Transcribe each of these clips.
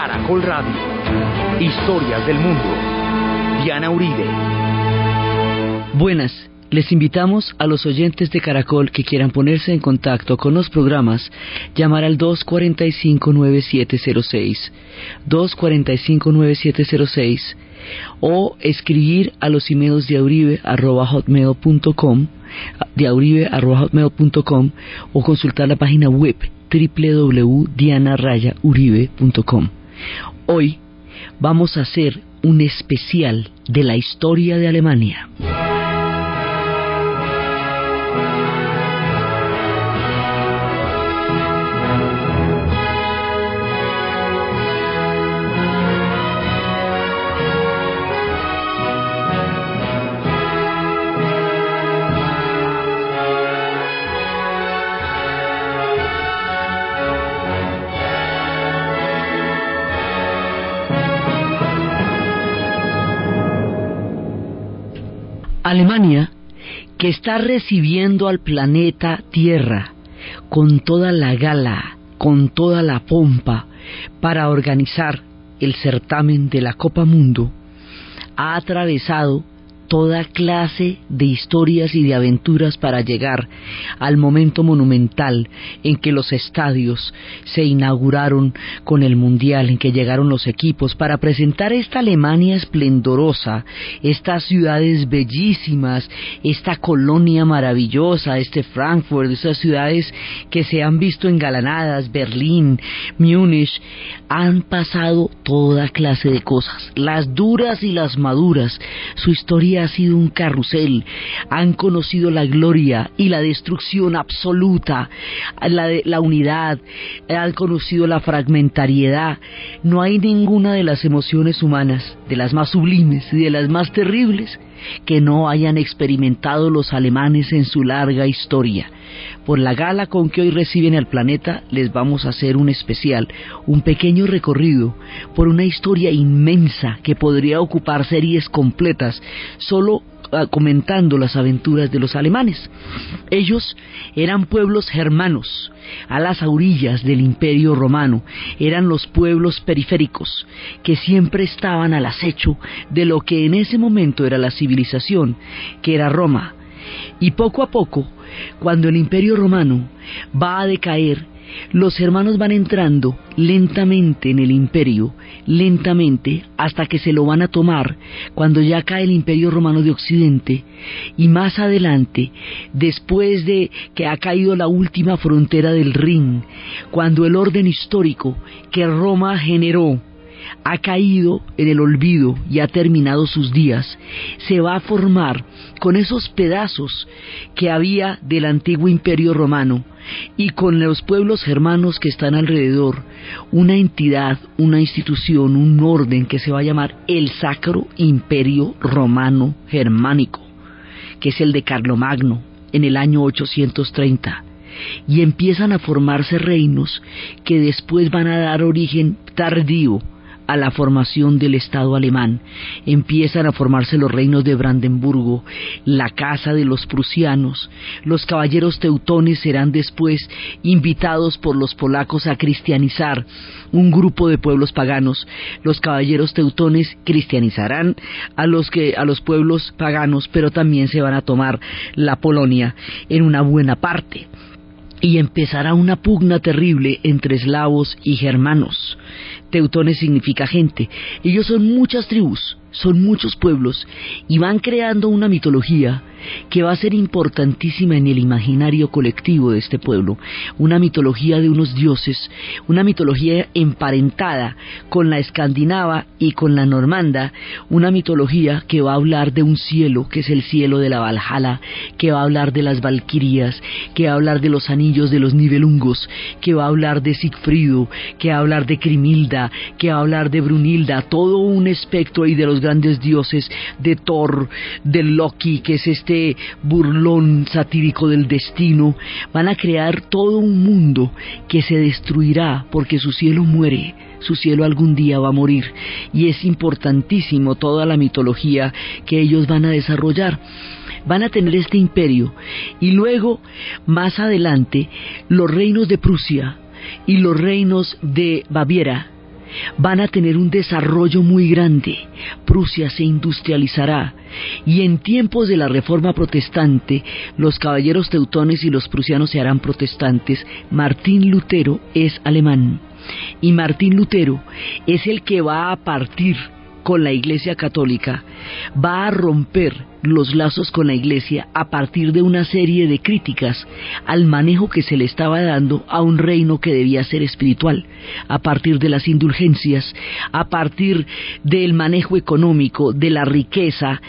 Caracol Radio. Historias del mundo. Diana Uribe. Buenas. Les invitamos a los oyentes de Caracol que quieran ponerse en contacto con los programas, llamar al 245-9706, 245-9706 o escribir a los emails de auribe.hotmail.com de o consultar la página web www.dianarayauribe.com. Hoy vamos a hacer un especial de la historia de Alemania. Alemania, que está recibiendo al planeta Tierra con toda la gala, con toda la pompa, para organizar el certamen de la Copa Mundo, ha atravesado toda clase de historias y de aventuras para llegar al momento monumental en que los estadios se inauguraron con el Mundial, en que llegaron los equipos para presentar esta Alemania esplendorosa, estas ciudades bellísimas, esta colonia maravillosa, este Frankfurt, estas ciudades que se han visto engalanadas, Berlín, Múnich, han pasado toda clase de cosas, las duras y las maduras, su historia ha sido un carrusel, han conocido la gloria y la destrucción absoluta, la, la unidad, han conocido la fragmentariedad. No hay ninguna de las emociones humanas, de las más sublimes y de las más terribles, que no hayan experimentado los alemanes en su larga historia. Por la gala con que hoy reciben al planeta les vamos a hacer un especial, un pequeño recorrido por una historia inmensa que podría ocupar series completas solo ah, comentando las aventuras de los alemanes. Ellos eran pueblos germanos, a las orillas del imperio romano, eran los pueblos periféricos, que siempre estaban al acecho de lo que en ese momento era la civilización, que era Roma. Y poco a poco cuando el imperio romano va a decaer, los hermanos van entrando lentamente en el imperio, lentamente, hasta que se lo van a tomar cuando ya cae el imperio romano de Occidente. Y más adelante, después de que ha caído la última frontera del Rin, cuando el orden histórico que Roma generó ha caído en el olvido y ha terminado sus días, se va a formar con esos pedazos que había del antiguo imperio romano y con los pueblos germanos que están alrededor, una entidad, una institución, un orden que se va a llamar el Sacro Imperio Romano Germánico, que es el de Carlomagno en el año 830 y empiezan a formarse reinos que después van a dar origen tardío a la formación del Estado alemán. Empiezan a formarse los reinos de Brandenburgo, la casa de los prusianos. Los caballeros teutones serán después invitados por los polacos a cristianizar un grupo de pueblos paganos. Los caballeros teutones cristianizarán a los que a los pueblos paganos, pero también se van a tomar la Polonia en una buena parte y empezará una pugna terrible entre eslavos y germanos. Teutones significa gente. Ellos son muchas tribus, son muchos pueblos y van creando una mitología que va a ser importantísima en el imaginario colectivo de este pueblo, una mitología de unos dioses, una mitología emparentada con la escandinava y con la normanda, una mitología que va a hablar de un cielo, que es el cielo de la Valhalla, que va a hablar de las valquirias, que va a hablar de los anillos de los nivelungos, que va a hablar de Sigfrido, que va a hablar de Crimilda, que va a hablar de Brunilda, todo un espectro y de los grandes dioses de Thor, de Loki, que es este burlón satírico del destino, van a crear todo un mundo que se destruirá porque su cielo muere, su cielo algún día va a morir. Y es importantísimo toda la mitología que ellos van a desarrollar. Van a tener este imperio. Y luego más adelante los reinos de Prusia y los reinos de Baviera van a tener un desarrollo muy grande. Prusia se industrializará y en tiempos de la Reforma Protestante los caballeros teutones y los prusianos se harán protestantes. Martín Lutero es alemán y Martín Lutero es el que va a partir con la Iglesia Católica, va a romper los lazos con la Iglesia a partir de una serie de críticas al manejo que se le estaba dando a un reino que debía ser espiritual, a partir de las indulgencias, a partir del manejo económico, de la riqueza,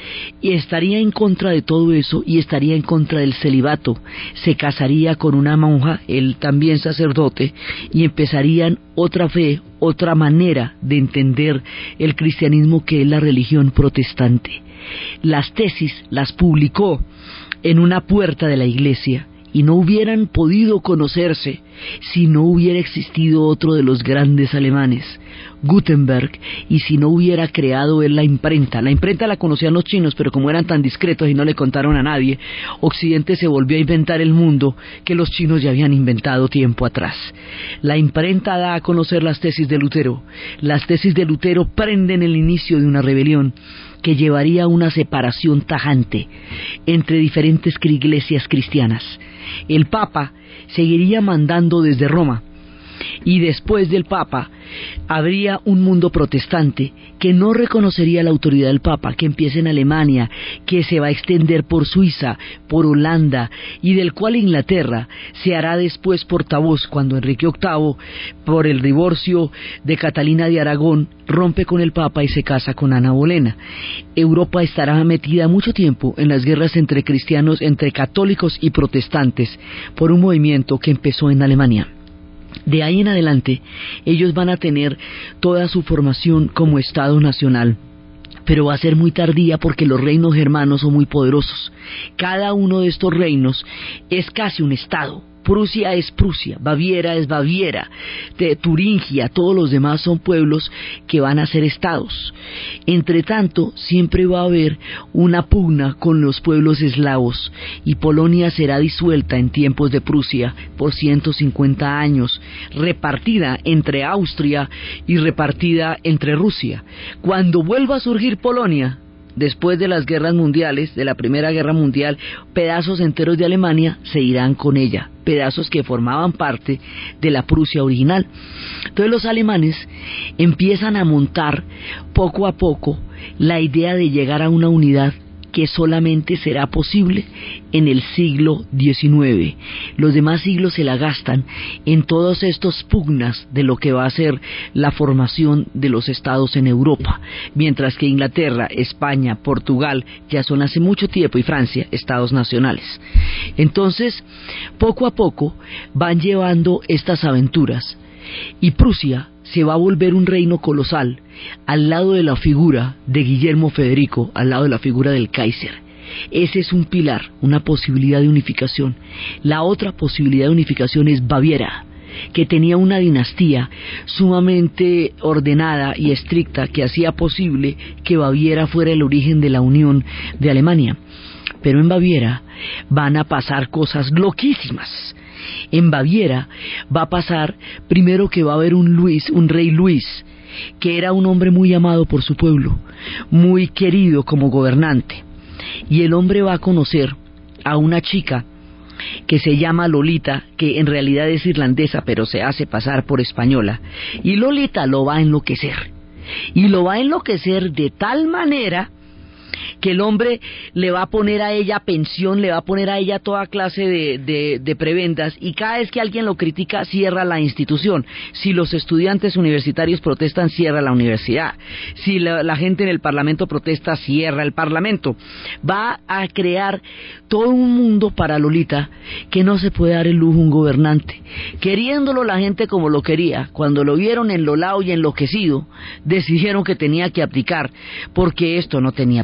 y estaría en contra de todo eso y estaría en contra del celibato. Se casaría con una monja, él también sacerdote, y empezarían otra fe, otra manera de entender el cristianismo que es la religión protestante. Las tesis las publicó en una puerta de la iglesia y no hubieran podido conocerse si no hubiera existido otro de los grandes alemanes, Gutenberg, y si no hubiera creado él la imprenta. La imprenta la conocían los chinos, pero como eran tan discretos y no le contaron a nadie, Occidente se volvió a inventar el mundo que los chinos ya habían inventado tiempo atrás. La imprenta da a conocer las tesis de Lutero. Las tesis de Lutero prenden el inicio de una rebelión que llevaría a una separación tajante entre diferentes iglesias cristianas. El Papa seguiría mandando desde Roma y después del Papa habría un mundo protestante que no reconocería la autoridad del Papa, que empieza en Alemania, que se va a extender por Suiza, por Holanda, y del cual Inglaterra se hará después portavoz cuando Enrique VIII, por el divorcio de Catalina de Aragón, rompe con el Papa y se casa con Ana Bolena. Europa estará metida mucho tiempo en las guerras entre cristianos, entre católicos y protestantes, por un movimiento que empezó en Alemania. De ahí en adelante, ellos van a tener toda su formación como Estado nacional pero va a ser muy tardía porque los reinos germanos son muy poderosos. Cada uno de estos reinos es casi un Estado, Prusia es Prusia, Baviera es Baviera, de Turingia, todos los demás son pueblos que van a ser estados. Entre tanto, siempre va a haber una pugna con los pueblos eslavos y Polonia será disuelta en tiempos de Prusia por 150 años, repartida entre Austria y repartida entre Rusia. Cuando vuelva a surgir Polonia, después de las guerras mundiales, de la Primera Guerra Mundial, pedazos enteros de Alemania se irán con ella, pedazos que formaban parte de la Prusia original. Entonces los alemanes empiezan a montar poco a poco la idea de llegar a una unidad que solamente será posible en el siglo XIX. Los demás siglos se la gastan en todos estos pugnas de lo que va a ser la formación de los estados en Europa, mientras que Inglaterra, España, Portugal ya son hace mucho tiempo y Francia estados nacionales. Entonces, poco a poco van llevando estas aventuras y Prusia se va a volver un reino colosal al lado de la figura de Guillermo Federico, al lado de la figura del Kaiser. Ese es un pilar, una posibilidad de unificación. La otra posibilidad de unificación es Baviera, que tenía una dinastía sumamente ordenada y estricta que hacía posible que Baviera fuera el origen de la unión de Alemania. Pero en Baviera van a pasar cosas loquísimas en Baviera va a pasar primero que va a haber un Luis, un rey Luis, que era un hombre muy amado por su pueblo, muy querido como gobernante. Y el hombre va a conocer a una chica que se llama Lolita, que en realidad es irlandesa, pero se hace pasar por española. Y Lolita lo va a enloquecer. Y lo va a enloquecer de tal manera que el hombre le va a poner a ella pensión, le va a poner a ella toda clase de, prebendas y cada vez que alguien lo critica cierra la institución. Si los estudiantes universitarios protestan, cierra la universidad. Si la, gente en el Parlamento protesta, cierra el Parlamento. Va a crear todo un mundo para Lolita que no se puede dar el lujo un gobernante. Queriéndolo la gente como lo quería, cuando lo vieron enlolado y enloquecido, decidieron que tenía que abdicar porque esto no tenía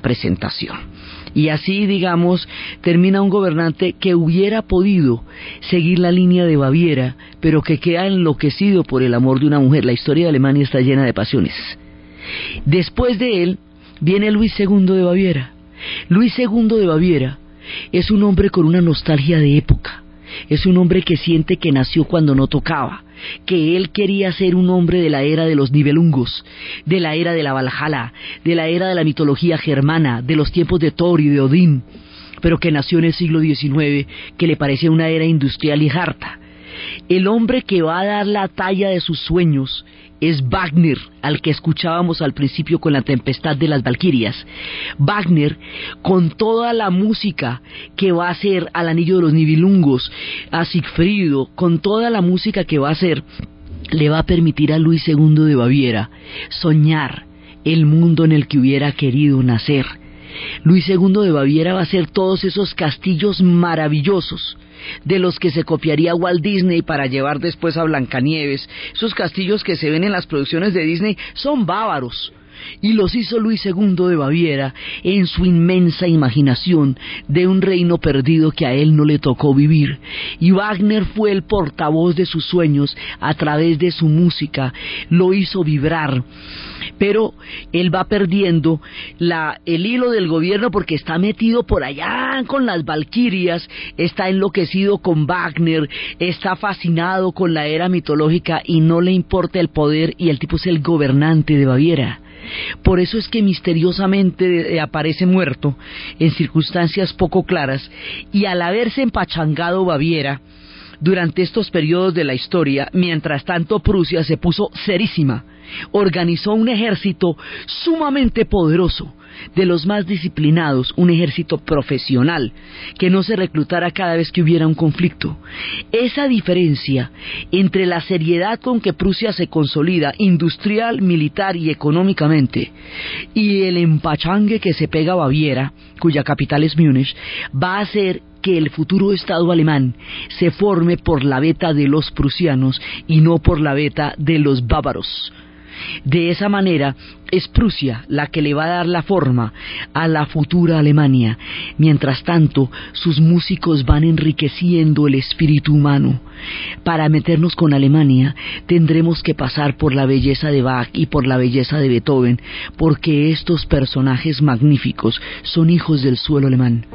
Y así, digamos, termina un gobernante que hubiera podido seguir la línea de Baviera, pero que queda enloquecido por el amor de una mujer. La historia de Alemania está llena de pasiones. Después de él viene Luis II de Baviera. Luis II de Baviera es un hombre con una nostalgia de época. Es un hombre que siente que nació cuando no tocaba, que él quería ser un hombre de la era de los nivelungos, de la era de la Valhalla, de la era de la mitología germana, de los tiempos de Thor y de Odín, pero que nació en el siglo XIX, que le parecía una era industrial y harta. El hombre que va a dar la talla de sus sueños es Wagner, al que escuchábamos al principio con la tempestad de las Valquirias. Wagner, con toda la música que va a hacer al Anillo de los Nibilungos, a Sigfrido, con toda la música que va a hacer, le va a permitir a Luis II de Baviera soñar el mundo en el que hubiera querido nacer. Luis II de Baviera va a hacer todos esos castillos maravillosos de los que se copiaría Walt Disney para llevar después a Blancanieves. Esos castillos que se ven en las producciones de Disney son bávaros. Y los hizo Luis II de Baviera en su inmensa imaginación de un reino perdido que a él no le tocó vivir. Y Wagner fue el portavoz de sus sueños a través de su música, lo hizo vibrar pero él va perdiendo la, el hilo del gobierno porque está metido por allá con las Valquirias, está enloquecido con Wagner, está fascinado con la era mitológica y no le importa el poder y el tipo es el gobernante de Baviera. Por eso es que misteriosamente eh, aparece muerto en circunstancias poco claras y al haberse empachangado Baviera, durante estos periodos de la historia, mientras tanto Prusia se puso serísima. Organizó un ejército sumamente poderoso, de los más disciplinados, un ejército profesional, que no se reclutara cada vez que hubiera un conflicto. Esa diferencia entre la seriedad con que Prusia se consolida industrial, militar y económicamente, y el empachangue que se pega a Baviera, cuya capital es Múnich, va a hacer que el futuro Estado alemán se forme por la beta de los prusianos y no por la beta de los bávaros. De esa manera es Prusia la que le va a dar la forma a la futura Alemania. Mientras tanto, sus músicos van enriqueciendo el espíritu humano. Para meternos con Alemania, tendremos que pasar por la belleza de Bach y por la belleza de Beethoven, porque estos personajes magníficos son hijos del suelo alemán.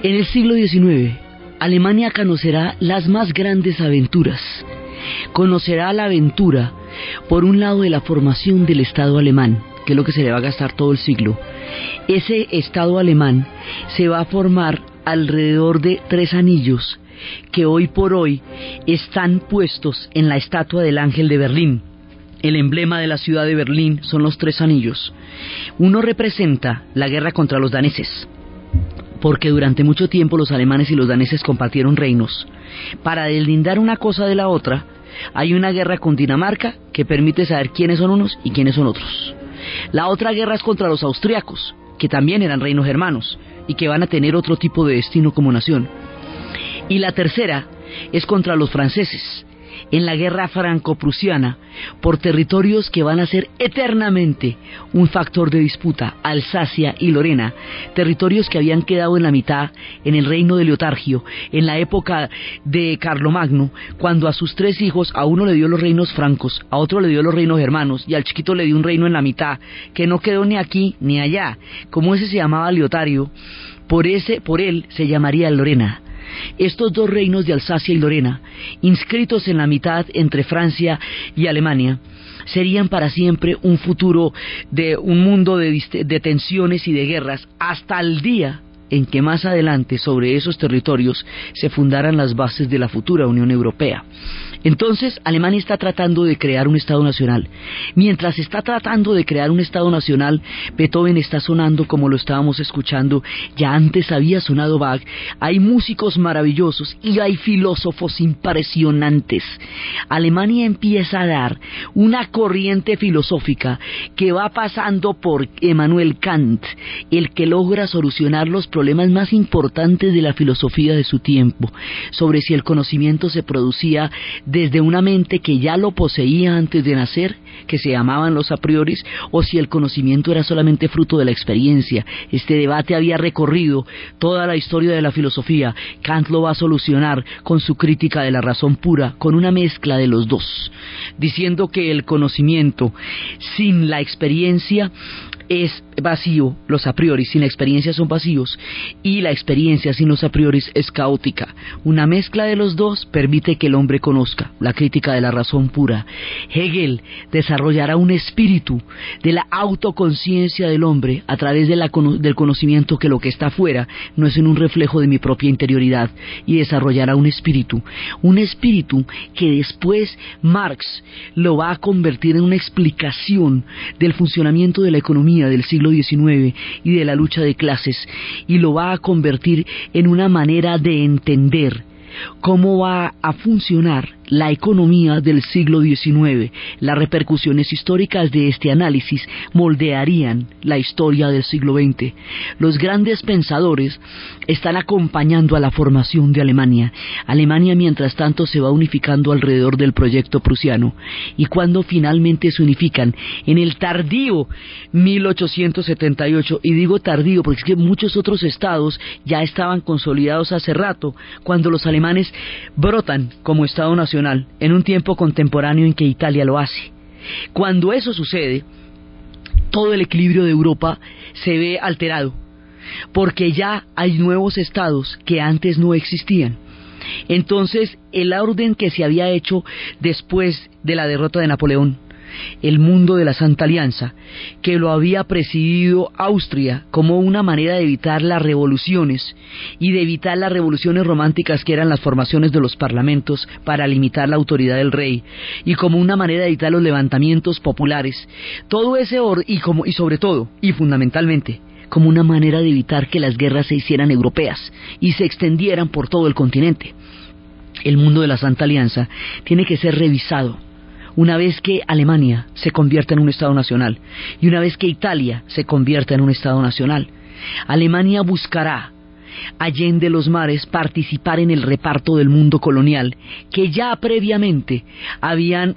En el siglo XIX, Alemania conocerá las más grandes aventuras. Conocerá la aventura, por un lado, de la formación del Estado alemán, que es lo que se le va a gastar todo el siglo. Ese Estado alemán se va a formar alrededor de tres anillos que hoy por hoy están puestos en la estatua del Ángel de Berlín. El emblema de la ciudad de Berlín son los tres anillos. Uno representa la guerra contra los daneses, porque durante mucho tiempo los alemanes y los daneses compartieron reinos. Para deslindar una cosa de la otra, hay una guerra con Dinamarca que permite saber quiénes son unos y quiénes son otros. La otra guerra es contra los austriacos, que también eran reinos hermanos y que van a tener otro tipo de destino como nación. Y la tercera es contra los franceses, en la guerra franco-prusiana por territorios que van a ser eternamente un factor de disputa, Alsacia y Lorena, territorios que habían quedado en la mitad en el reino de Leotargio, en la época de Carlomagno, cuando a sus tres hijos, a uno le dio los reinos francos, a otro le dio los reinos germanos y al chiquito le dio un reino en la mitad, que no quedó ni aquí ni allá. Como ese se llamaba Leotario, por ese, por él se llamaría Lorena. Estos dos reinos de Alsacia y Lorena, inscritos en la mitad entre Francia y Alemania, serían para siempre un futuro de un mundo de, tensiones y de guerras hasta el día en que más adelante sobre esos territorios se fundaran las bases de la futura Unión Europea. Entonces, Alemania está tratando de crear un Estado nacional. Mientras está tratando de crear un Estado nacional, Beethoven está sonando como lo estábamos escuchando, ya antes había sonado Bach, hay músicos maravillosos y hay filósofos impresionantes. Alemania empieza a dar una corriente filosófica que va pasando por Emmanuel Kant, el que logra solucionar los problemas más importantes de la filosofía de su tiempo, sobre si el conocimiento se producía desde una mente que ya lo poseía antes de nacer, que se llamaban los a priori, o si el conocimiento era solamente fruto de la experiencia. Este debate había recorrido toda la historia de la filosofía. Kant lo va a solucionar con su crítica de la razón pura, con una mezcla de los dos, diciendo que el conocimiento sin la experiencia es vacío, los a priori sin experiencia son vacíos y la experiencia sin los a priori es caótica. Una mezcla de los dos permite que el hombre conozca la crítica de la razón pura. Hegel desarrollará un espíritu de la autoconciencia del hombre a través del conocimiento que lo que está afuera no es en un reflejo de mi propia interioridad y desarrollará un espíritu, un espíritu que después Marx lo va a convertir en una explicación del funcionamiento de la del siglo XIX y de la lucha de clases y lo va a convertir en una manera de entender cómo va a funcionar la economía del siglo XIX. Las repercusiones históricas de este análisis moldearían la historia del siglo XX. Los grandes pensadores están acompañando a la formación de Alemania. Alemania, mientras tanto, se va unificando alrededor del proyecto prusiano. Y cuando finalmente se unifican, en el tardío 1878, y digo tardío porque es que muchos otros estados ya estaban consolidados hace rato, cuando los alemanes brotan como Estado Nacional en un tiempo contemporáneo en que Italia lo hace. Cuando eso sucede, todo el equilibrio de Europa se ve alterado, porque ya hay nuevos estados que antes no existían. Entonces, el orden que se había hecho después de la derrota de Napoleón el mundo de la Santa Alianza, que lo había presidido Austria como una manera de evitar las revoluciones y de evitar las revoluciones románticas que eran las formaciones de los parlamentos para limitar la autoridad del rey y como una manera de evitar los levantamientos populares. Todo ese orden y como y sobre todo y fundamentalmente como una manera de evitar que las guerras se hicieran europeas y se extendieran por todo el continente. El mundo de la Santa Alianza tiene que ser revisado una vez que Alemania se convierta en un Estado nacional y una vez que Italia se convierta en un Estado nacional, Alemania buscará allende los mares participar en el reparto del mundo colonial que ya previamente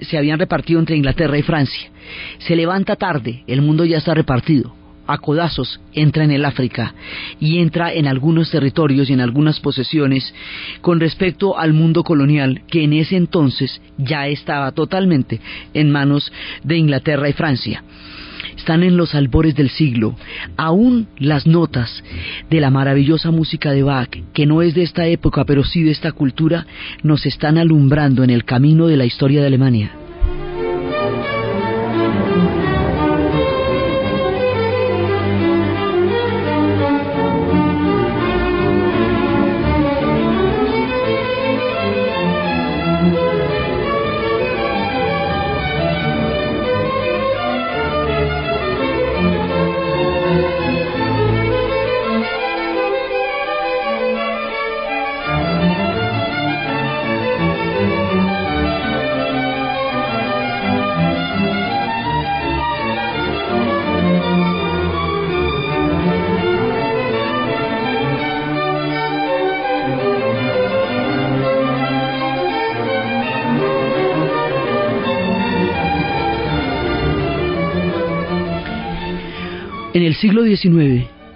se habían repartido entre Inglaterra y Francia. Se levanta tarde, el mundo ya está repartido a codazos entra en el África y entra en algunos territorios y en algunas posesiones con respecto al mundo colonial que en ese entonces ya estaba totalmente en manos de Inglaterra y Francia. Están en los albores del siglo. Aún las notas de la maravillosa música de Bach, que no es de esta época, pero sí de esta cultura, nos están alumbrando en el camino de la historia de Alemania.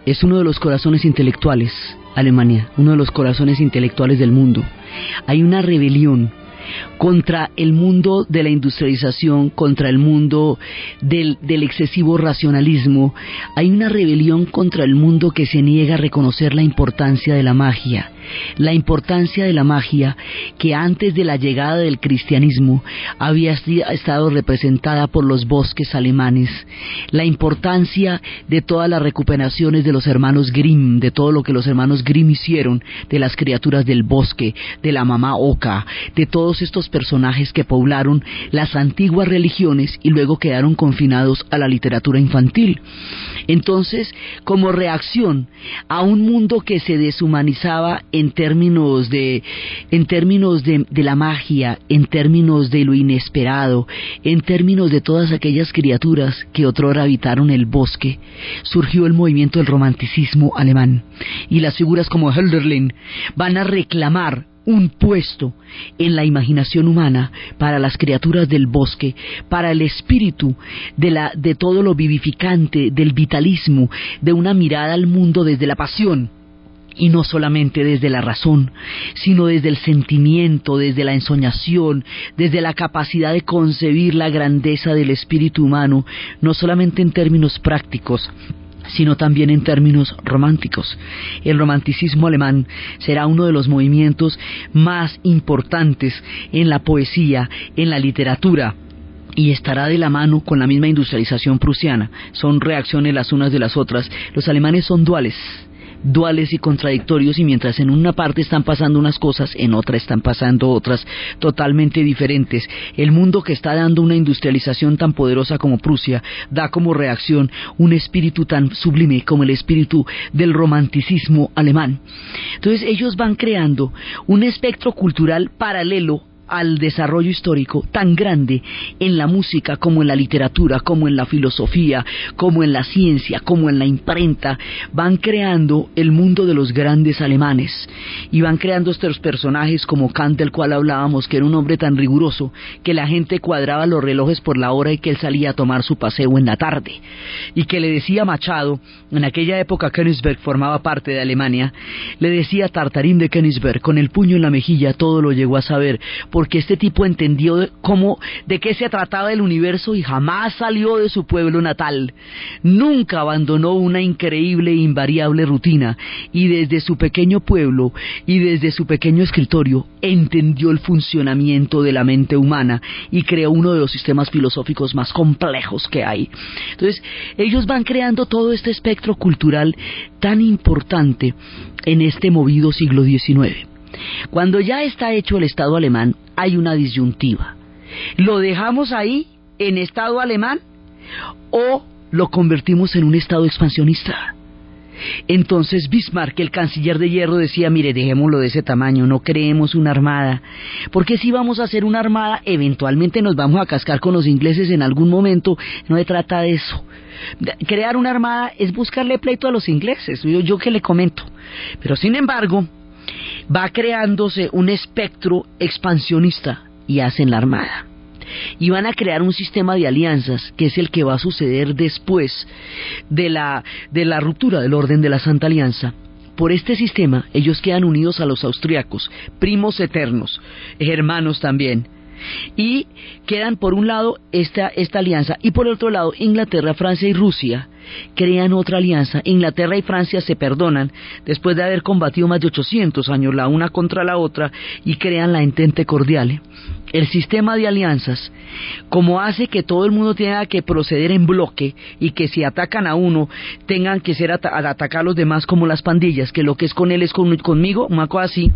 Es uno de los corazones intelectuales, Alemania, uno de los corazones intelectuales del mundo. Hay una rebelión contra el mundo de la industrialización, contra el mundo del, excesivo racionalismo, hay una rebelión contra el mundo que se niega a reconocer la importancia de la magia, la importancia de la magia que antes de la llegada del cristianismo había estado representada por los bosques alemanes, la importancia de todas las recuperaciones de los hermanos Grimm, de todo lo que los hermanos Grimm hicieron, de las criaturas del bosque, de la mamá Oca, de todos estos personajes que poblaron las antiguas religiones y luego quedaron confinados a la literatura infantil. Entonces, como reacción a un mundo que se deshumanizaba en términos de, en términos de, la magia, en términos de lo inesperado, en términos de todas aquellas criaturas que otrora habitaron el bosque, surgió el movimiento del romanticismo alemán. Y las figuras como Hölderlin van a reclamar un puesto en la imaginación humana para las criaturas del bosque, para el espíritu de, la, de todo lo vivificante, del vitalismo, de una mirada al mundo desde la pasión y no solamente desde la razón, sino desde el sentimiento, desde la ensoñación, desde la capacidad de concebir la grandeza del espíritu humano, no solamente en términos prácticos, sino también en términos románticos. El romanticismo alemán será uno de los movimientos más importantes en la poesía, en la literatura, y estará de la mano con la misma industrialización prusiana. Son reacciones las unas de las otras. Los alemanes son duales, duales y contradictorios y mientras en una parte están pasando unas cosas, en otra están pasando otras totalmente diferentes. El mundo que está dando una industrialización tan poderosa como Prusia da como reacción un espíritu tan sublime como el espíritu del romanticismo alemán. Entonces ellos van creando un espectro cultural paralelo al desarrollo histórico tan grande en la música como en la literatura, como en la filosofía, como en la ciencia, como en la imprenta, van creando el mundo de los grandes alemanes. Y van creando estos personajes como Kant del cual hablábamos, que era un hombre tan riguroso que la gente cuadraba los relojes por la hora y que él salía a tomar su paseo en la tarde. Y que le decía Machado, en aquella época Königsberg formaba parte de Alemania, le decía Tartarín de Königsberg con el puño en la mejilla todo lo llegó a saber porque este tipo entendió cómo, de qué se trataba el universo y jamás salió de su pueblo natal. Nunca abandonó una increíble e invariable rutina y desde su pequeño pueblo y desde su pequeño escritorio entendió el funcionamiento de la mente humana y creó uno de los sistemas filosóficos más complejos que hay. Entonces, ellos van creando todo este espectro cultural tan importante en este movido siglo XIX. Cuando ya está hecho el Estado alemán, hay una disyuntiva. ¿Lo dejamos ahí, en Estado alemán, o lo convertimos en un Estado expansionista? Entonces Bismarck, el canciller de hierro, decía, mire, dejémoslo de ese tamaño, no creemos una armada, porque si vamos a hacer una armada, eventualmente nos vamos a cascar con los ingleses en algún momento, no se trata de eso. Crear una armada es buscarle pleito a los ingleses, yo, yo que le comento. Pero sin embargo, va creándose un espectro expansionista y hacen la armada. Y van a crear un sistema de alianzas que es el que va a suceder después de la, de la ruptura del orden de la Santa Alianza. Por este sistema ellos quedan unidos a los austriacos, primos eternos, hermanos también, y quedan por un lado esta, esta alianza y por otro lado Inglaterra, Francia y Rusia crean otra alianza. Inglaterra y Francia se perdonan después de haber combatido más de 800 años la una contra la otra y crean la Entente Cordiale. El sistema de alianzas, como hace que todo el mundo tenga que proceder en bloque y que si atacan a uno tengan que ser atacar a los demás como las pandillas, que lo que es con él es conmigo, un poco así,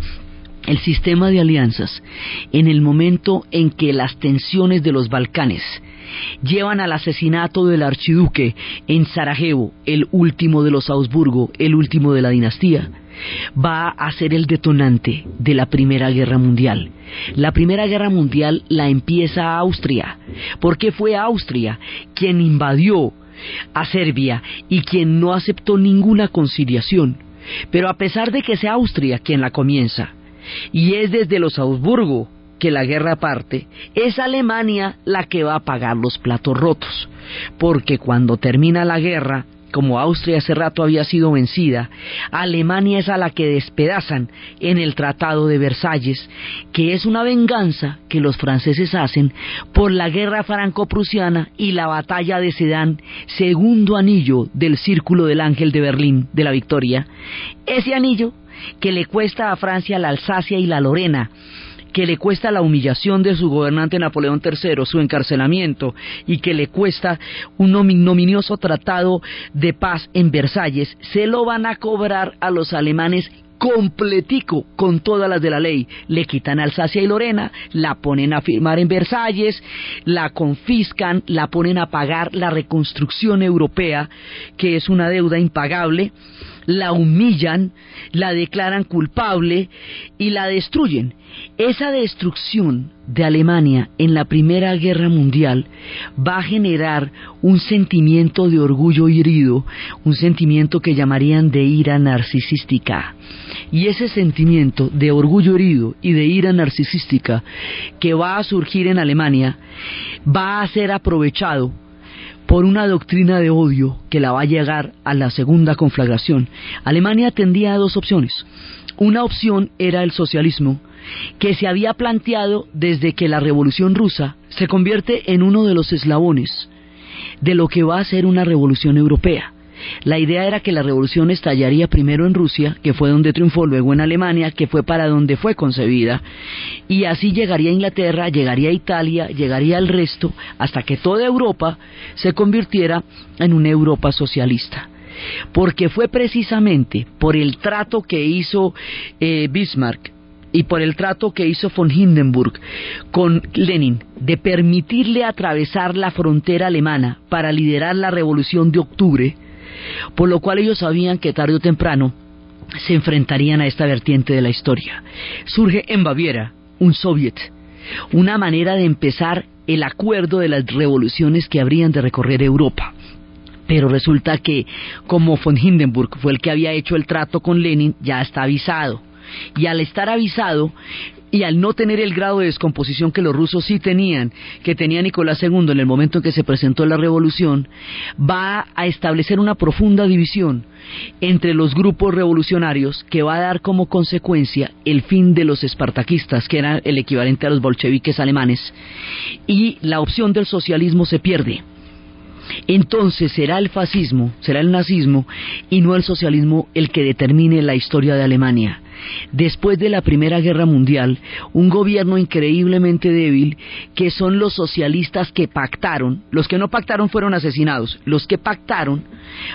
el sistema de alianzas, en el momento en que las tensiones de los Balcanes llevan al asesinato del archiduque en Sarajevo, el último de los Augsburgo, el último de la dinastía, va a ser el detonante de la Primera Guerra Mundial. La Primera Guerra Mundial la empieza Austria, porque fue Austria quien invadió a Serbia y quien no aceptó ninguna conciliación. Pero a pesar de que sea Austria quien la comienza, y es desde los Augsburgo que la guerra parte, es Alemania la que va a pagar los platos rotos, porque cuando termina la guerra, como Austria hace rato había sido vencida, Alemania es a la que despedazan en el Tratado de Versalles, que es una venganza que los franceses hacen por la guerra franco-prusiana y la batalla de Sedan, segundo anillo del Círculo del Ángel de Berlín de la Victoria. Ese anillo que le cuesta a Francia la Alsacia y la Lorena, que le cuesta la humillación de su gobernante Napoleón III, su encarcelamiento, y que le cuesta un nominioso tratado de paz en Versalles, se lo van a cobrar a los alemanes completico con todas las de la ley. Le quitan Alsacia y Lorena, la ponen a firmar en Versalles, la confiscan, la ponen a pagar la reconstrucción europea, que es una deuda impagable, la humillan, la declaran culpable y la destruyen. Esa destrucción de Alemania en la Primera Guerra Mundial va a generar un sentimiento de orgullo herido, un sentimiento que llamarían de ira narcisística. Y ese sentimiento de orgullo herido y de ira narcisística que va a surgir en Alemania va a ser aprovechado por una doctrina de odio que la va a llegar a la segunda conflagración. Alemania tendía a dos opciones. Una opción era el socialismo, que se había planteado desde que la Revolución rusa se convierte en uno de los eslabones de lo que va a ser una revolución europea. La idea era que la revolución estallaría primero en Rusia, que fue donde triunfó, luego en Alemania, que fue para donde fue concebida, y así llegaría a Inglaterra, llegaría a Italia, llegaría al resto, hasta que toda Europa se convirtiera en una Europa socialista. Porque fue precisamente por el trato que hizo eh, Bismarck y por el trato que hizo von Hindenburg con Lenin de permitirle atravesar la frontera alemana para liderar la revolución de octubre, por lo cual ellos sabían que tarde o temprano se enfrentarían a esta vertiente de la historia. Surge en Baviera un soviet, una manera de empezar el acuerdo de las revoluciones que habrían de recorrer Europa. Pero resulta que, como von Hindenburg fue el que había hecho el trato con Lenin, ya está avisado. Y al estar avisado, y al no tener el grado de descomposición que los rusos sí tenían, que tenía Nicolás II en el momento en que se presentó la revolución, va a establecer una profunda división entre los grupos revolucionarios que va a dar como consecuencia el fin de los espartaquistas, que era el equivalente a los bolcheviques alemanes, y la opción del socialismo se pierde. Entonces será el fascismo, será el nazismo y no el socialismo el que determine la historia de Alemania después de la Primera Guerra Mundial, un gobierno increíblemente débil, que son los socialistas que pactaron, los que no pactaron fueron asesinados, los que pactaron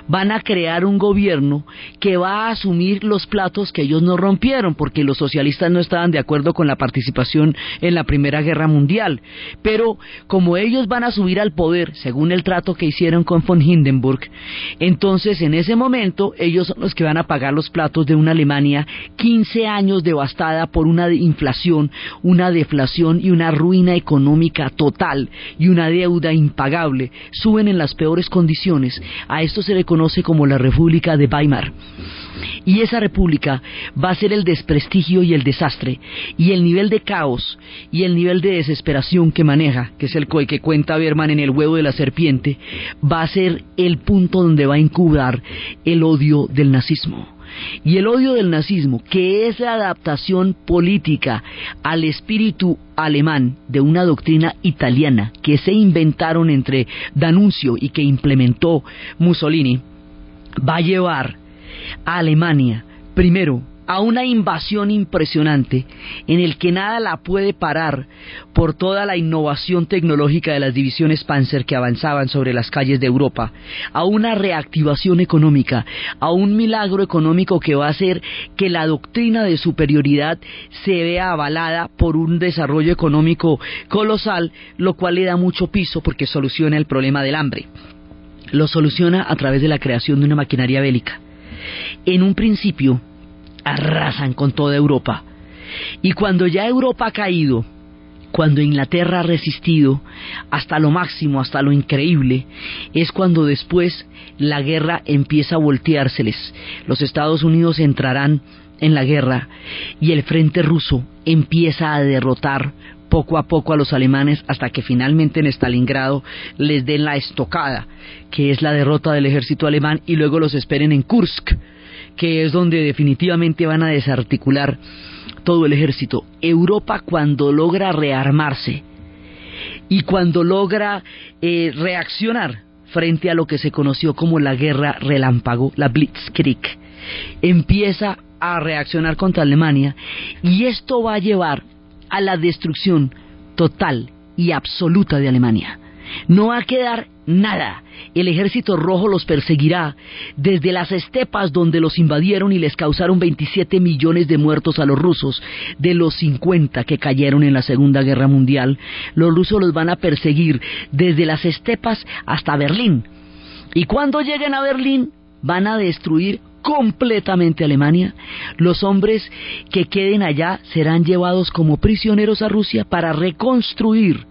van a crear un gobierno que va a asumir los platos que ellos no rompieron, porque los socialistas no estaban de acuerdo con la participación en la Primera Guerra Mundial. Pero como ellos van a subir al poder, según el trato que hicieron con von Hindenburg, entonces en ese momento ellos son los que van a pagar los platos de una Alemania 15 años devastada por una inflación, una deflación y una ruina económica total y una deuda impagable, suben en las peores condiciones. A esto se le conoce como la República de Weimar. Y esa república va a ser el desprestigio y el desastre, y el nivel de caos y el nivel de desesperación que maneja, que es el que cuenta Berman en el huevo de la serpiente, va a ser el punto donde va a incubar el odio del nazismo. Y el odio del nazismo, que es la adaptación política al espíritu alemán de una doctrina italiana que se inventaron entre Danuncio y que implementó Mussolini, va a llevar a Alemania, primero, a una invasión impresionante en el que nada la puede parar por toda la innovación tecnológica de las divisiones Panzer que avanzaban sobre las calles de Europa, a una reactivación económica, a un milagro económico que va a hacer que la doctrina de superioridad se vea avalada por un desarrollo económico colosal, lo cual le da mucho piso porque soluciona el problema del hambre. Lo soluciona a través de la creación de una maquinaria bélica. En un principio, arrasan con toda Europa. Y cuando ya Europa ha caído, cuando Inglaterra ha resistido hasta lo máximo, hasta lo increíble, es cuando después la guerra empieza a volteárseles. Los Estados Unidos entrarán en la guerra y el frente ruso empieza a derrotar poco a poco a los alemanes hasta que finalmente en Stalingrado les den la estocada, que es la derrota del ejército alemán, y luego los esperen en Kursk, que es donde definitivamente van a desarticular todo el ejército. Europa cuando logra rearmarse y cuando logra eh, reaccionar frente a lo que se conoció como la guerra relámpago, la Blitzkrieg, empieza a reaccionar contra Alemania y esto va a llevar a la destrucción total y absoluta de Alemania. No va a quedar nada. El ejército rojo los perseguirá desde las estepas donde los invadieron y les causaron 27 millones de muertos a los rusos, de los 50 que cayeron en la Segunda Guerra Mundial. Los rusos los van a perseguir desde las estepas hasta Berlín. Y cuando lleguen a Berlín, van a destruir completamente Alemania. Los hombres que queden allá serán llevados como prisioneros a Rusia para reconstruir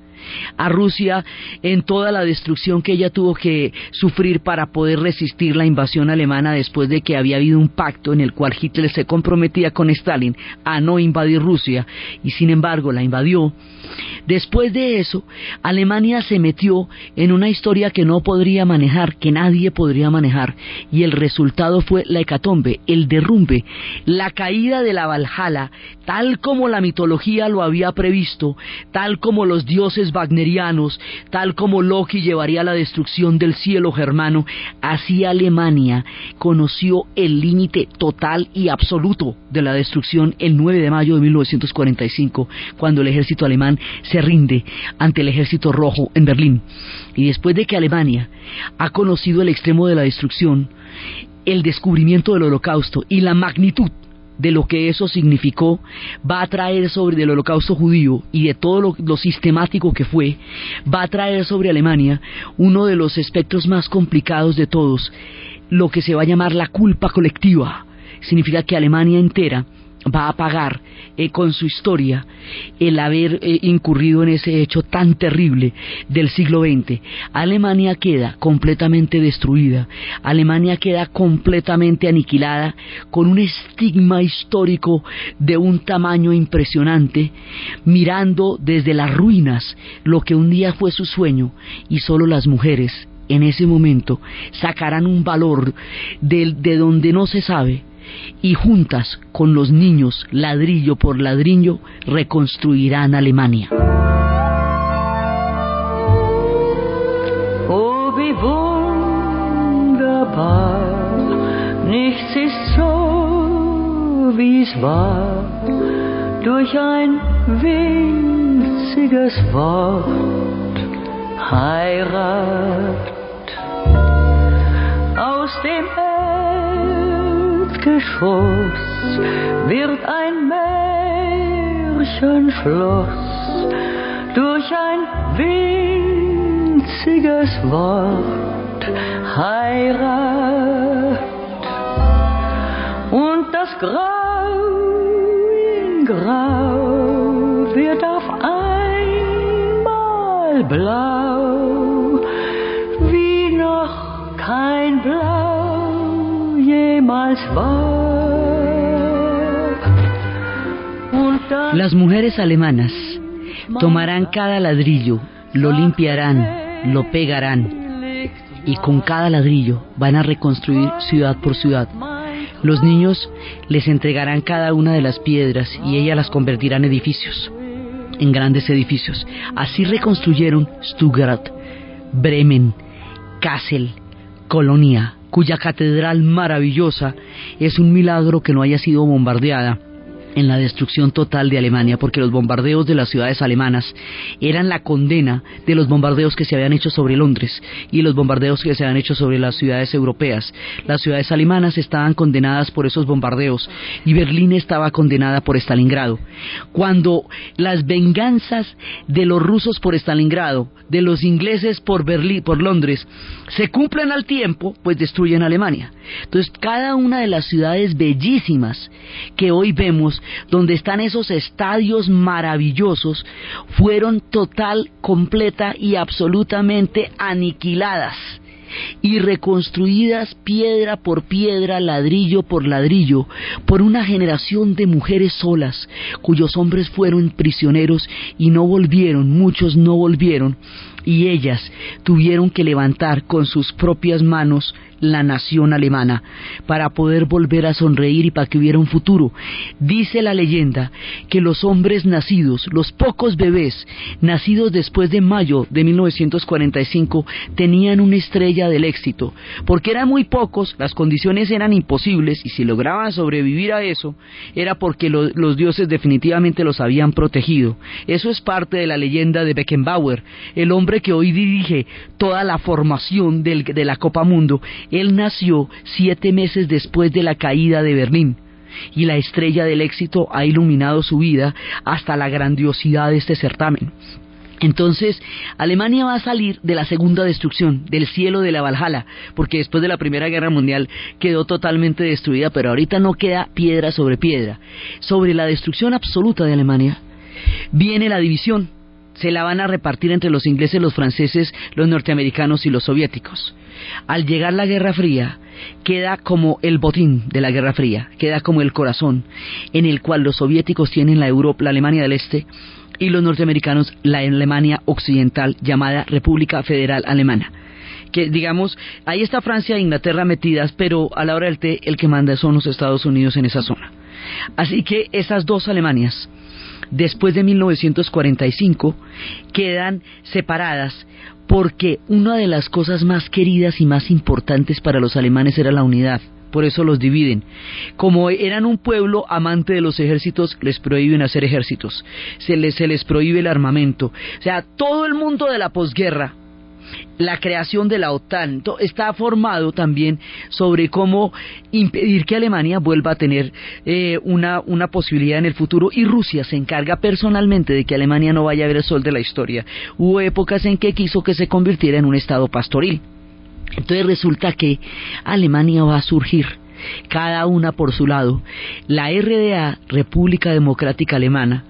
a Rusia en toda la destrucción que ella tuvo que sufrir para poder resistir la invasión alemana después de que había habido un pacto en el cual Hitler se comprometía con Stalin a no invadir Rusia y sin embargo la invadió. Después de eso, Alemania se metió en una historia que no podría manejar, que nadie podría manejar, y el resultado fue la hecatombe, el derrumbe, la caída de la Valhalla, tal como la mitología lo había previsto, tal como los dioses wagnerianos, tal como Loki llevaría la destrucción del cielo germano, así Alemania conoció el límite total y absoluto de la destrucción el 9 de mayo de 1945, cuando el ejército alemán se rinde ante el ejército rojo en Berlín. Y después de que Alemania ha conocido el extremo de la destrucción, el descubrimiento del holocausto y la magnitud de lo que eso significó va a traer sobre el holocausto judío y de todo lo, sistemático que fue, va a traer sobre Alemania uno de los aspectos más complicados de todos, lo que se va a llamar la culpa colectiva. Significa que Alemania entera va a pagar eh, con su historia el haber eh, incurrido en ese hecho tan terrible del siglo XX. Alemania queda completamente destruida, Alemania queda completamente aniquilada con un estigma histórico de un tamaño impresionante, mirando desde las ruinas lo que un día fue su sueño y solo las mujeres en ese momento sacarán un valor de donde no se sabe y juntas con los niños, ladrillo por ladrillo, reconstruirán Alemania. Oh, wie wunderbar, nichts ist so, wie es war, durch ein winziges Wort, Heirat, aus dem Geschoss wird ein Märchenschloss durch ein winziges Wort Heirat. Und das Grau in Grau wird auf einmal blau Las mujeres alemanas tomarán cada ladrillo, lo limpiarán, lo pegarán y con cada ladrillo van a reconstruir ciudad por ciudad. Los niños les entregarán cada una de las piedras y ellas las convertirán en edificios, en grandes edificios. Así reconstruyeron Stuttgart, Bremen, Kassel, Colonia, cuya catedral maravillosa es un milagro que no haya sido bombardeada en la destrucción total de Alemania, porque los bombardeos de las ciudades alemanas eran la condena de los bombardeos que se habían hecho sobre Londres y los bombardeos que se habían hecho sobre las ciudades europeas. Las ciudades alemanas estaban condenadas por esos bombardeos y Berlín estaba condenada por Stalingrado. Cuando las venganzas de los rusos por Stalingrado, de los ingleses por Berlín, por Londres, se cumplen al tiempo, pues destruyen Alemania. Entonces, cada una de las ciudades bellísimas que hoy vemos donde están esos estadios maravillosos, fueron total, completa y absolutamente aniquiladas y reconstruidas piedra por piedra, ladrillo por ladrillo, por una generación de mujeres solas, cuyos hombres fueron prisioneros y no volvieron, muchos no volvieron, y ellas tuvieron que levantar con sus propias manos la nación alemana, para poder volver a sonreír y para que hubiera un futuro. Dice la leyenda que los hombres nacidos, los pocos bebés nacidos después de mayo de 1945, tenían una estrella del éxito, porque eran muy pocos, las condiciones eran imposibles y si lograban sobrevivir a eso, era porque los dioses definitivamente los habían protegido. Eso es parte de la leyenda de Beckenbauer, el hombre que hoy dirige toda la formación de la Copa Mundo él nació siete meses después de la caída de Berlín y la estrella del éxito ha iluminado su vida hasta la grandiosidad de este certamen. Entonces, Alemania va a salir de la segunda destrucción, del cielo de la Valhalla, porque después de la Primera Guerra Mundial quedó totalmente destruida, pero ahorita no queda piedra sobre piedra. Sobre la destrucción absoluta de Alemania viene la división, se la van a repartir entre los ingleses, los franceses, los norteamericanos y los soviéticos. Al llegar la Guerra Fría, queda como el botín de la Guerra Fría, queda como el corazón, en el cual los soviéticos tienen la Europa, la Alemania del Este, y los norteamericanos la Alemania Occidental, llamada República Federal Alemana que digamos, ahí está Francia e Inglaterra metidas, pero a la hora del té el que manda son los Estados Unidos en esa zona. Así que esas dos Alemanias, después de 1945 quedan separadas porque una de las cosas más queridas y más importantes para los alemanes era la unidad. Por eso los dividen. Como eran un pueblo amante de los ejércitos, les prohíben hacer ejércitos. Se les, se les prohíbe el armamento. O sea, todo el mundo de la posguerra la creación de la OTAN está formado también sobre cómo impedir que Alemania vuelva a tener eh, una, una posibilidad en el futuro y Rusia se encarga personalmente de que Alemania no vaya a ver el sol de la historia. Hubo épocas en que quiso que se convirtiera en un estado pastoril. Entonces resulta que Alemania va a surgir cada una por su lado. La RDA, República Democrática Alemana,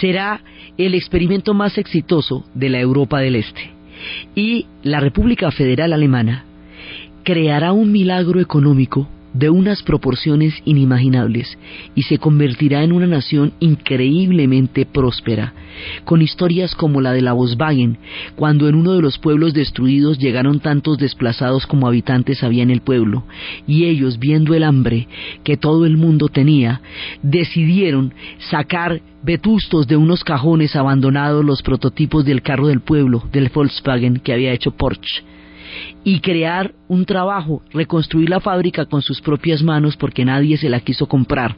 será el experimento más exitoso de la Europa del Este y la República Federal Alemana creará un milagro económico de unas proporciones inimaginables y se convertirá en una nación increíblemente próspera, con historias como la de la Volkswagen, cuando en uno de los pueblos destruidos llegaron tantos desplazados como habitantes había en el pueblo, y ellos, viendo el hambre que todo el mundo tenía, decidieron sacar vetustos de unos cajones abandonados los prototipos del carro del pueblo, del Volkswagen que había hecho Porsche y crear un trabajo, reconstruir la fábrica con sus propias manos porque nadie se la quiso comprar.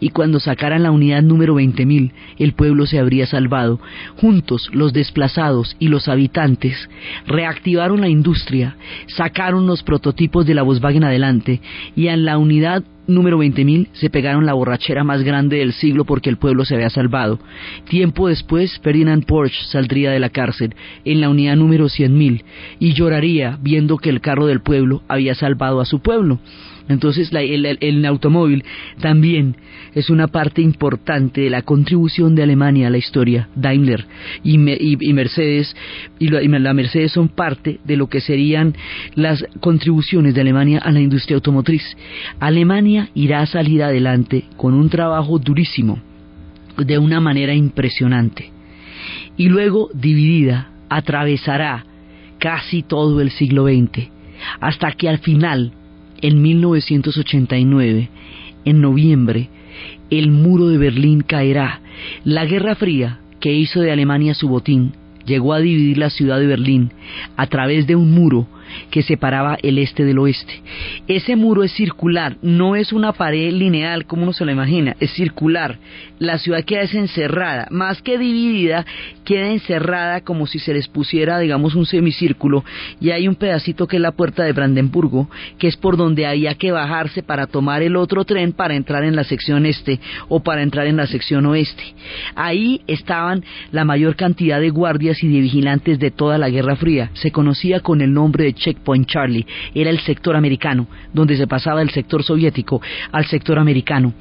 Y cuando sacaran la unidad número 20.000, el pueblo se habría salvado. Juntos, los desplazados y los habitantes reactivaron la industria, sacaron los prototipos de la Volkswagen adelante y en la unidad número 20.000 se pegaron la borrachera más grande del siglo porque el pueblo se había salvado. Tiempo después, Ferdinand Porsche saldría de la cárcel en la unidad número 100.000 y lloraría viendo que el carro del pueblo había salvado a su pueblo. Entonces el, automóvil también es una parte importante de la contribución de Alemania a la historia. Daimler y, Mercedes y la, Mercedes son parte de lo que serían las contribuciones de Alemania a la industria automotriz. Alemania irá a salir adelante con un trabajo durísimo, de una manera impresionante. Y luego, dividida, atravesará casi todo el siglo XX, hasta que al final en 1989, en noviembre, el muro de Berlín caerá. La Guerra Fría, que hizo de Alemania su botín, llegó a dividir la ciudad de Berlín a través de un muro que separaba el este del oeste. Ese muro es circular, no es una pared lineal como uno se lo imagina, es circular. La ciudad queda encerrada, más que dividida, queda encerrada como si se les pusiera, digamos, un semicírculo y hay un pedacito que es la puerta de Brandenburgo, que es por donde había que bajarse para tomar el otro tren para entrar en la sección este o para entrar en la sección oeste. Ahí estaban la mayor cantidad de guardias y de vigilantes de toda la Guerra Fría. Se conocía con el nombre de Checkpoint Charlie, era el sector americano, donde se pasaba del sector soviético al sector americano.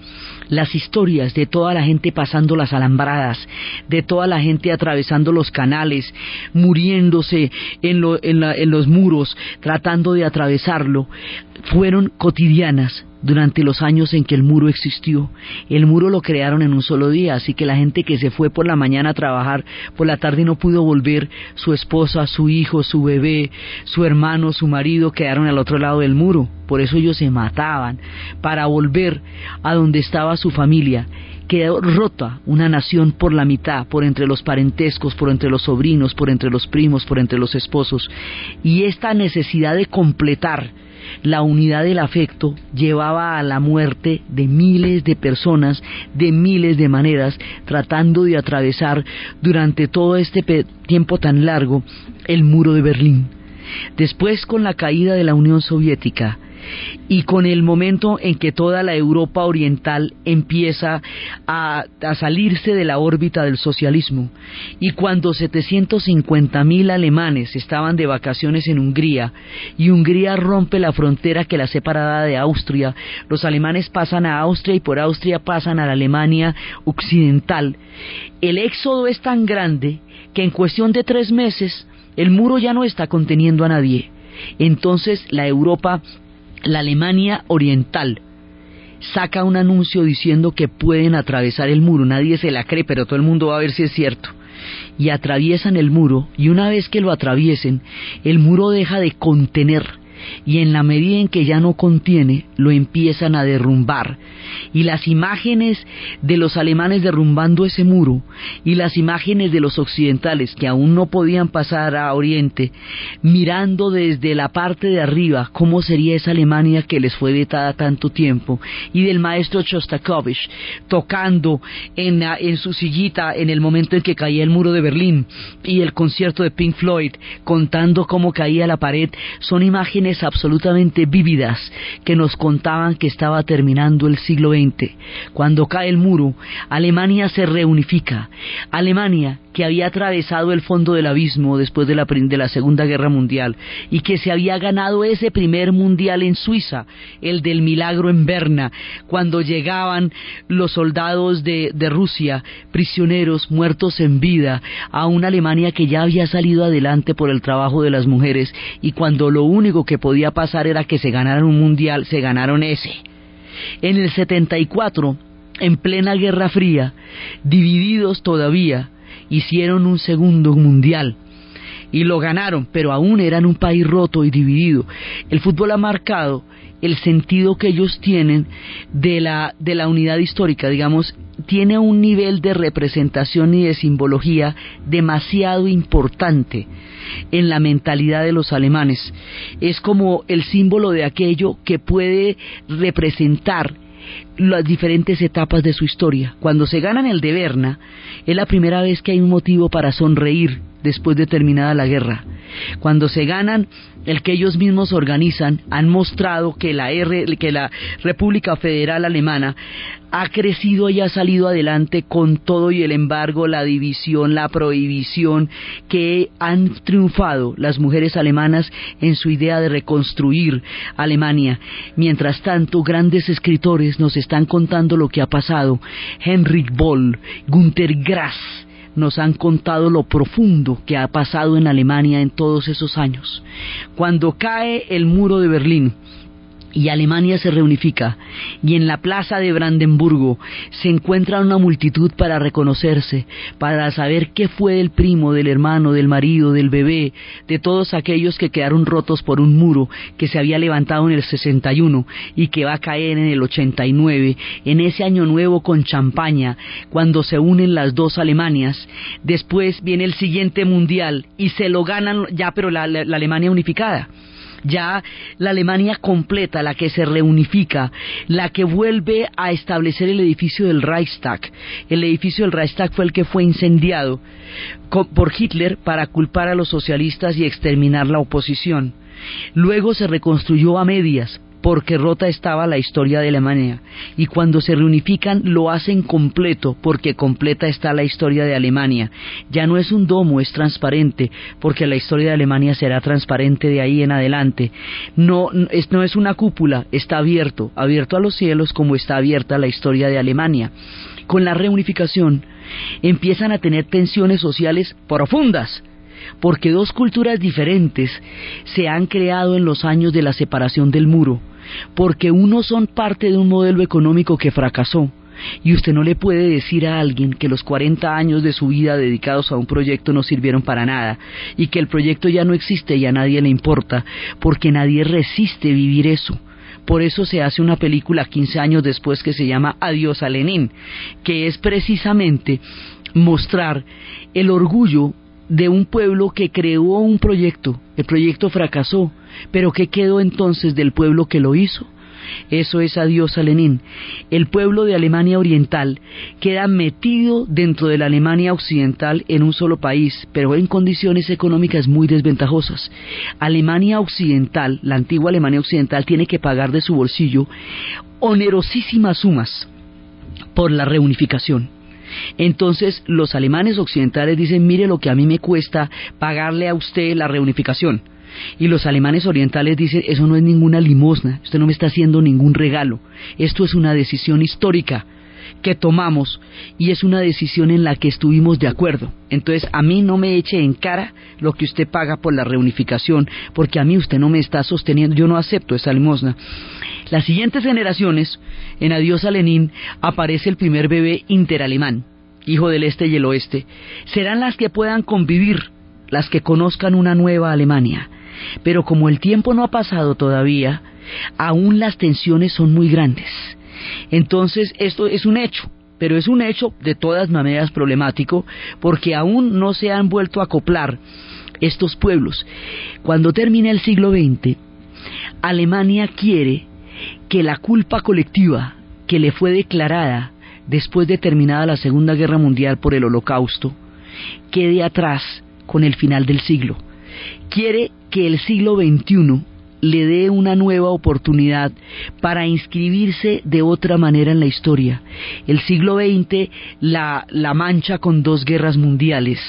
Las historias de toda la gente pasando las alambradas, de toda la gente atravesando los canales, muriéndose en, en los muros, tratando de atravesarlo, fueron cotidianas durante los años en que el muro existió. El muro lo crearon en un solo día, así que la gente que se fue por la mañana a trabajar, por la tarde no pudo volver, su esposa, su hijo, su bebé, su hermano, su marido quedaron al otro lado del muro. Por eso ellos se mataban para volver a donde estaba su familia. Quedó rota una nación por la mitad, por entre los parentescos, por entre los sobrinos, por entre los primos, por entre los esposos. Y esta necesidad de completar la unidad del afecto llevaba a la muerte de miles de personas de miles de maneras, tratando de atravesar durante todo este tiempo tan largo el muro de Berlín. Después, con la caída de la Unión Soviética, y con el momento en que toda la Europa oriental empieza a, salirse de la órbita del socialismo y cuando 750.000 alemanes estaban de vacaciones en Hungría y Hungría rompe la frontera que la separada de Austria, los alemanes pasan a Austria y por Austria pasan a la Alemania occidental. El éxodo es tan grande que en cuestión de tres meses el muro ya no está conteniendo a nadie. Entonces la Europa la Alemania Oriental saca un anuncio diciendo que pueden atravesar el muro. Nadie se la cree, pero todo el mundo va a ver si es cierto. Y atraviesan el muro, y una vez que lo atraviesen, el muro deja de contener y en la medida en que ya no contiene, lo empiezan a derrumbar. Y las imágenes de los alemanes derrumbando ese muro y las imágenes de los occidentales que aún no podían pasar a Oriente, mirando desde la parte de arriba cómo sería esa Alemania que les fue vetada tanto tiempo, y del maestro Shostakovich tocando en, en su sillita en el momento en que caía el muro de Berlín, y el concierto de Pink Floyd contando cómo caía la pared, son imágenes absolutamente vívidas que nos contaban que estaba terminando el siglo XX. Cuando cae el muro, Alemania se reunifica. Alemania, que había atravesado el fondo del abismo después de la, de la Segunda Guerra Mundial y que se había ganado ese primer mundial en Suiza, el del milagro en Berna, cuando llegaban los soldados de, de Rusia, prisioneros, muertos en vida, a una Alemania que ya había salido adelante por el trabajo de las mujeres y cuando lo único que podía pasar era que se ganaran un mundial, se ganaron ese. En el 74, en plena Guerra Fría, divididos todavía, hicieron un segundo mundial y lo ganaron, pero aún eran un país roto y dividido. El fútbol ha marcado el sentido que ellos tienen de la, de la unidad histórica, digamos, tiene un nivel de representación y de simbología demasiado importante en la mentalidad de los alemanes. Es como el símbolo de aquello que puede representar las diferentes etapas de su historia. Cuando se ganan el de Berna, es la primera vez que hay un motivo para sonreír después de terminada la guerra. Cuando se ganan el que ellos mismos organizan, han mostrado que la, que la República Federal Alemana ha crecido y ha salido adelante con todo y el embargo, la división, la prohibición, que han triunfado las mujeres alemanas en su idea de reconstruir Alemania. Mientras tanto, grandes escritores nos están contando lo que ha pasado. Henrik Boll, Günter Grass, nos han contado lo profundo que ha pasado en Alemania en todos esos años. Cuando cae el muro de Berlín, y Alemania se reunifica y en la plaza de Brandenburgo se encuentra una multitud para reconocerse, para saber qué fue del primo, del hermano, del marido, del bebé, de todos aquellos que quedaron rotos por un muro que se había levantado en el 61 y que va a caer en el 89, en ese año nuevo con champaña, cuando se unen las dos Alemanias. Después viene el siguiente mundial y se lo ganan ya, pero la, la Alemania unificada ya la Alemania completa, la que se reunifica, la que vuelve a establecer el edificio del Reichstag. El edificio del Reichstag fue el que fue incendiado por Hitler para culpar a los socialistas y exterminar la oposición. Luego se reconstruyó a medias porque rota estaba la historia de Alemania y cuando se reunifican lo hacen completo porque completa está la historia de Alemania. Ya no es un domo, es transparente porque la historia de Alemania será transparente de ahí en adelante. No es, no es una cúpula, está abierto, abierto a los cielos como está abierta la historia de Alemania. Con la reunificación empiezan a tener tensiones sociales profundas porque dos culturas diferentes se han creado en los años de la separación del muro porque unos son parte de un modelo económico que fracasó. Y usted no le puede decir a alguien que los 40 años de su vida dedicados a un proyecto no sirvieron para nada y que el proyecto ya no existe y a nadie le importa, porque nadie resiste vivir eso. Por eso se hace una película 15 años después que se llama Adiós a Lenin, que es precisamente mostrar el orgullo de un pueblo que creó un proyecto, el proyecto fracasó, pero ¿qué quedó entonces del pueblo que lo hizo? Eso es adiós a Lenin. El pueblo de Alemania Oriental queda metido dentro de la Alemania Occidental en un solo país, pero en condiciones económicas muy desventajosas. Alemania Occidental, la antigua Alemania Occidental, tiene que pagar de su bolsillo onerosísimas sumas por la reunificación. Entonces los alemanes occidentales dicen, mire lo que a mí me cuesta pagarle a usted la reunificación y los alemanes orientales dicen, eso no es ninguna limosna, usted no me está haciendo ningún regalo, esto es una decisión histórica que tomamos y es una decisión en la que estuvimos de acuerdo. Entonces a mí no me eche en cara lo que usted paga por la reunificación, porque a mí usted no me está sosteniendo, yo no acepto esa limosna. Las siguientes generaciones, en Adiós a Lenin, aparece el primer bebé interalemán, hijo del este y el oeste, serán las que puedan convivir, las que conozcan una nueva Alemania. Pero como el tiempo no ha pasado todavía, aún las tensiones son muy grandes. Entonces, esto es un hecho, pero es un hecho de todas maneras problemático porque aún no se han vuelto a acoplar estos pueblos. Cuando termine el siglo XX, Alemania quiere que la culpa colectiva que le fue declarada después de terminada la Segunda Guerra Mundial por el Holocausto quede atrás con el final del siglo. Quiere que el siglo XXI le dé una nueva oportunidad para inscribirse de otra manera en la historia. El siglo XX la, la mancha con dos guerras mundiales,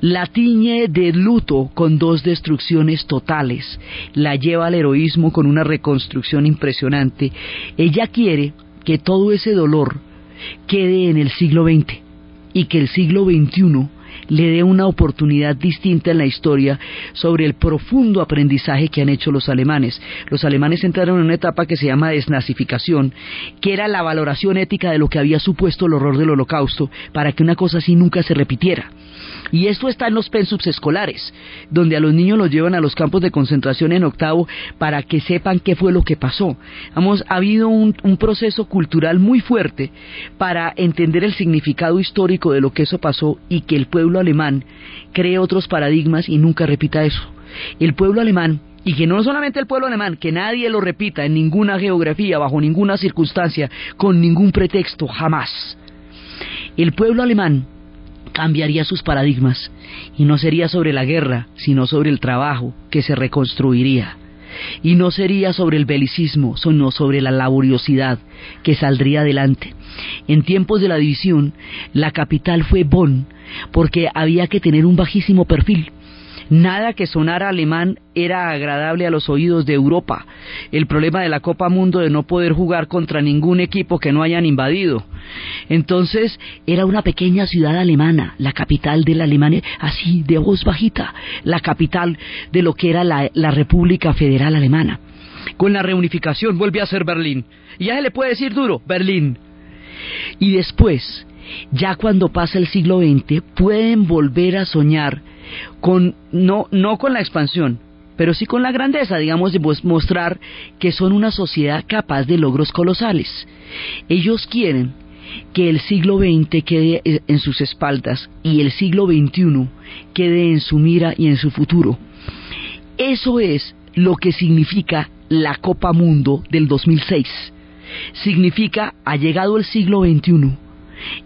la tiñe de luto con dos destrucciones totales, la lleva al heroísmo con una reconstrucción impresionante. Ella quiere que todo ese dolor quede en el siglo XX y que el siglo XXI le dé una oportunidad distinta en la historia sobre el profundo aprendizaje que han hecho los alemanes. Los alemanes entraron en una etapa que se llama desnazificación, que era la valoración ética de lo que había supuesto el horror del holocausto para que una cosa así nunca se repitiera. Y esto está en los pensums escolares, donde a los niños los llevan a los campos de concentración en octavo para que sepan qué fue lo que pasó. Vamos, ha habido un, un proceso cultural muy fuerte para entender el significado histórico de lo que eso pasó y que el pueblo alemán cree otros paradigmas y nunca repita eso. El pueblo alemán y que no solamente el pueblo alemán, que nadie lo repita en ninguna geografía, bajo ninguna circunstancia, con ningún pretexto, jamás. El pueblo alemán cambiaría sus paradigmas y no sería sobre la guerra, sino sobre el trabajo que se reconstruiría. Y no sería sobre el belicismo, sino sobre la laboriosidad que saldría adelante. En tiempos de la división, la capital fue Bonn porque había que tener un bajísimo perfil Nada que sonara alemán era agradable a los oídos de Europa. El problema de la Copa Mundo de no poder jugar contra ningún equipo que no hayan invadido. Entonces era una pequeña ciudad alemana, la capital de la Alemania, así de voz bajita, la capital de lo que era la, la República Federal Alemana. Con la reunificación vuelve a ser Berlín. Y ya se le puede decir duro, Berlín. Y después, ya cuando pasa el siglo XX, pueden volver a soñar con no, no con la expansión, pero sí con la grandeza, digamos, de mostrar que son una sociedad capaz de logros colosales. Ellos quieren que el siglo XX quede eh, en sus espaldas y el siglo XXI quede en su mira y en su futuro. Eso es lo que significa la Copa Mundo del 2006. Significa, ha llegado el siglo XXI,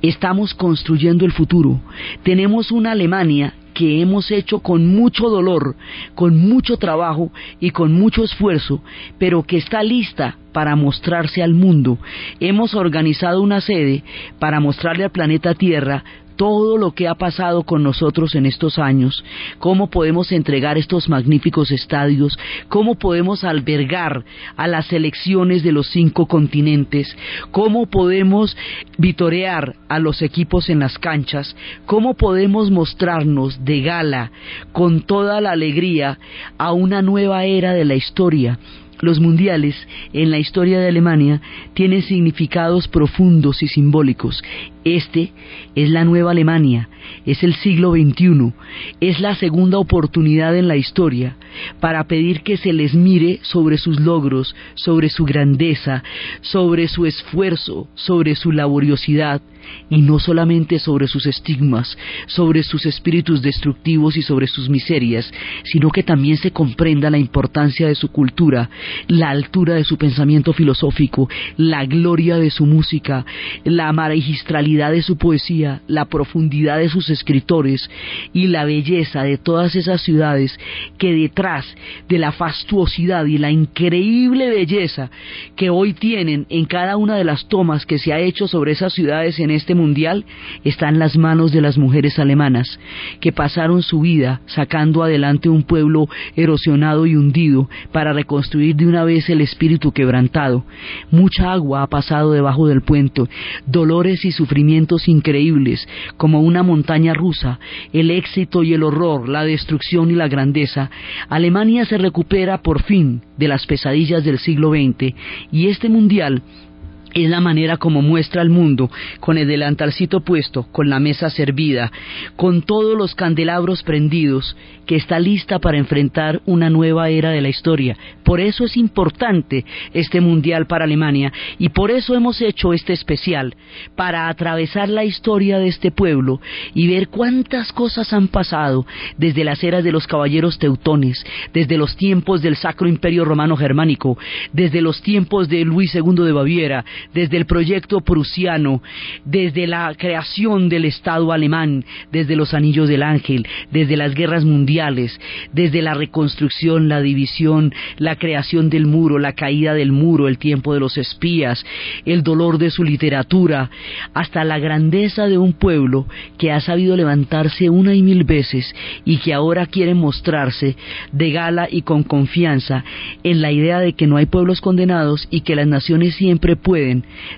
estamos construyendo el futuro, tenemos una Alemania que hemos hecho con mucho dolor, con mucho trabajo y con mucho esfuerzo, pero que está lista para mostrarse al mundo. Hemos organizado una sede para mostrarle al planeta Tierra todo lo que ha pasado con nosotros en estos años, cómo podemos entregar estos magníficos estadios, cómo podemos albergar a las selecciones de los cinco continentes, cómo podemos vitorear a los equipos en las canchas, cómo podemos mostrarnos de gala con toda la alegría a una nueva era de la historia los mundiales en la historia de Alemania tienen significados profundos y simbólicos. Este es la nueva Alemania, es el siglo XXI, es la segunda oportunidad en la historia para pedir que se les mire sobre sus logros, sobre su grandeza, sobre su esfuerzo, sobre su laboriosidad, y no solamente sobre sus estigmas, sobre sus espíritus destructivos y sobre sus miserias, sino que también se comprenda la importancia de su cultura, la altura de su pensamiento filosófico, la gloria de su música, la magistralidad de su poesía, la profundidad de sus escritores y la belleza de todas esas ciudades que detrás de la fastuosidad y la increíble belleza que hoy tienen en cada una de las tomas que se ha hecho sobre esas ciudades en este mundial está en las manos de las mujeres alemanas, que pasaron su vida sacando adelante un pueblo erosionado y hundido para reconstruir de una vez el espíritu quebrantado. Mucha agua ha pasado debajo del puente, dolores y sufrimientos increíbles, como una montaña rusa, el éxito y el horror, la destrucción y la grandeza. Alemania se recupera por fin de las pesadillas del siglo XX y este mundial es la manera como muestra al mundo, con el delantalcito puesto, con la mesa servida, con todos los candelabros prendidos, que está lista para enfrentar una nueva era de la historia. Por eso es importante este mundial para Alemania y por eso hemos hecho este especial, para atravesar la historia de este pueblo y ver cuántas cosas han pasado desde las eras de los caballeros teutones, desde los tiempos del Sacro Imperio Romano Germánico, desde los tiempos de Luis II de Baviera, desde el proyecto prusiano, desde la creación del Estado alemán, desde los anillos del ángel, desde las guerras mundiales, desde la reconstrucción, la división, la creación del muro, la caída del muro, el tiempo de los espías, el dolor de su literatura, hasta la grandeza de un pueblo que ha sabido levantarse una y mil veces y que ahora quiere mostrarse de gala y con confianza en la idea de que no hay pueblos condenados y que las naciones siempre pueden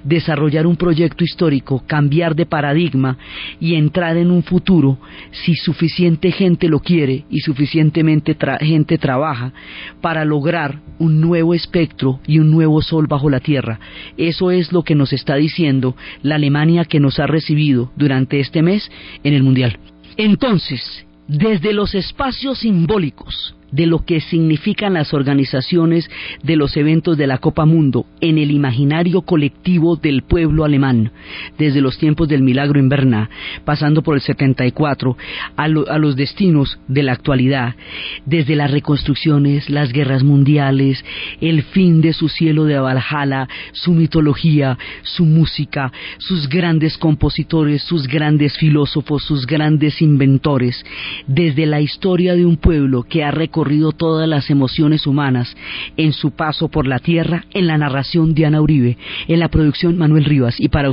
desarrollar un proyecto histórico, cambiar de paradigma y entrar en un futuro si suficiente gente lo quiere y suficientemente gente trabaja para lograr un nuevo espectro y un nuevo sol bajo la tierra. Eso es lo que nos está diciendo la Alemania que nos ha recibido durante este mes en el Mundial. Entonces, desde los espacios simbólicos, de lo que significan las organizaciones de los eventos de la Copa Mundo en el imaginario colectivo del pueblo alemán, desde los tiempos del milagro en Berna, pasando por el 74, a, a los destinos de la actualidad, desde las reconstrucciones, las guerras mundiales, el fin de su cielo de Valhalla, su mitología, su música, sus grandes compositores, sus grandes filósofos, sus grandes inventores, desde la historia de un pueblo que ha todas las emociones humanas en su paso por la tierra en la narración Diana Uribe, en la producción Manuel Rivas. Y para